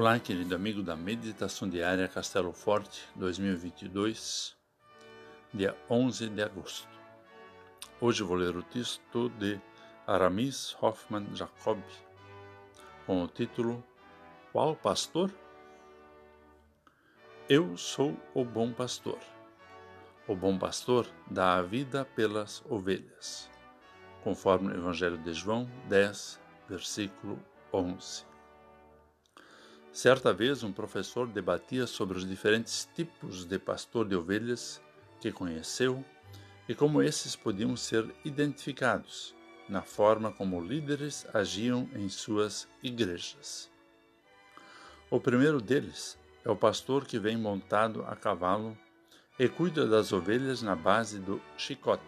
Olá, querido amigo da Meditação Diária Castelo Forte 2022, dia 11 de agosto. Hoje vou ler o texto de Aramis Hoffman Jacob, com o título Qual pastor? Eu sou o bom pastor. O bom pastor dá a vida pelas ovelhas, conforme o Evangelho de João 10, versículo 11. Certa vez, um professor debatia sobre os diferentes tipos de pastor de ovelhas que conheceu e como esses podiam ser identificados na forma como líderes agiam em suas igrejas. O primeiro deles é o pastor que vem montado a cavalo e cuida das ovelhas na base do chicote,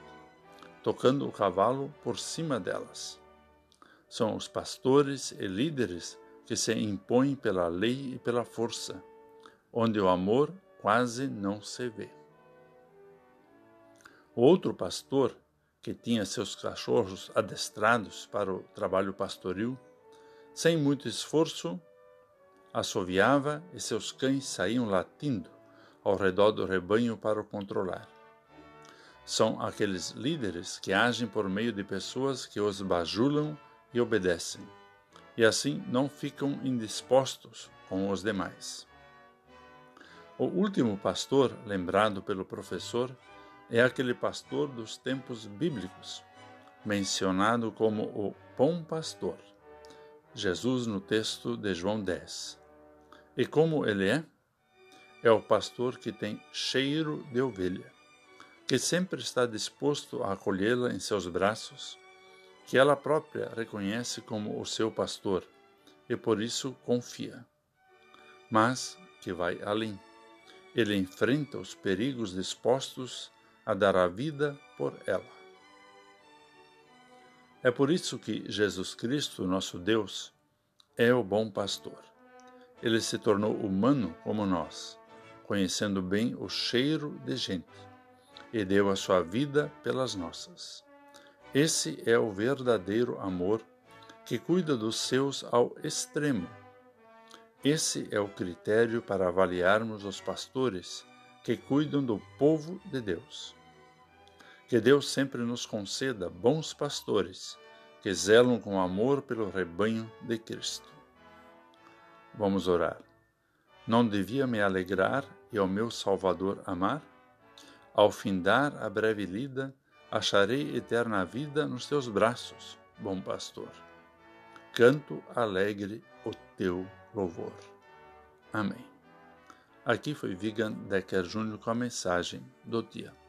tocando o cavalo por cima delas. São os pastores e líderes que se impõem pela lei e pela força, onde o amor quase não se vê. O outro pastor, que tinha seus cachorros adestrados para o trabalho pastoril, sem muito esforço, assoviava e seus cães saíam latindo ao redor do rebanho para o controlar. São aqueles líderes que agem por meio de pessoas que os bajulam e obedecem, e assim não ficam indispostos com os demais. O último pastor, lembrado pelo professor, é aquele pastor dos tempos bíblicos, mencionado como o bom pastor. Jesus no texto de João 10. E como ele é? é o pastor que tem cheiro de ovelha, que sempre está disposto a acolhê-la em seus braços, que ela própria reconhece como o seu pastor e por isso confia. Mas que vai além. Ele enfrenta os perigos dispostos a dar a vida por ela. É por isso que Jesus Cristo, nosso Deus, é o bom pastor. Ele se tornou humano como nós conhecendo bem o cheiro de gente, e deu a sua vida pelas nossas. Esse é o verdadeiro amor que cuida dos seus ao extremo. Esse é o critério para avaliarmos os pastores que cuidam do povo de Deus. Que Deus sempre nos conceda bons pastores que zelam com amor pelo rebanho de Cristo. Vamos orar. Não devia me alegrar e ao meu Salvador amar? Ao findar a breve lida, acharei eterna vida nos teus braços, bom pastor. Canto alegre o teu louvor. Amém. Aqui foi Vigan Decker Júnior com a mensagem do dia.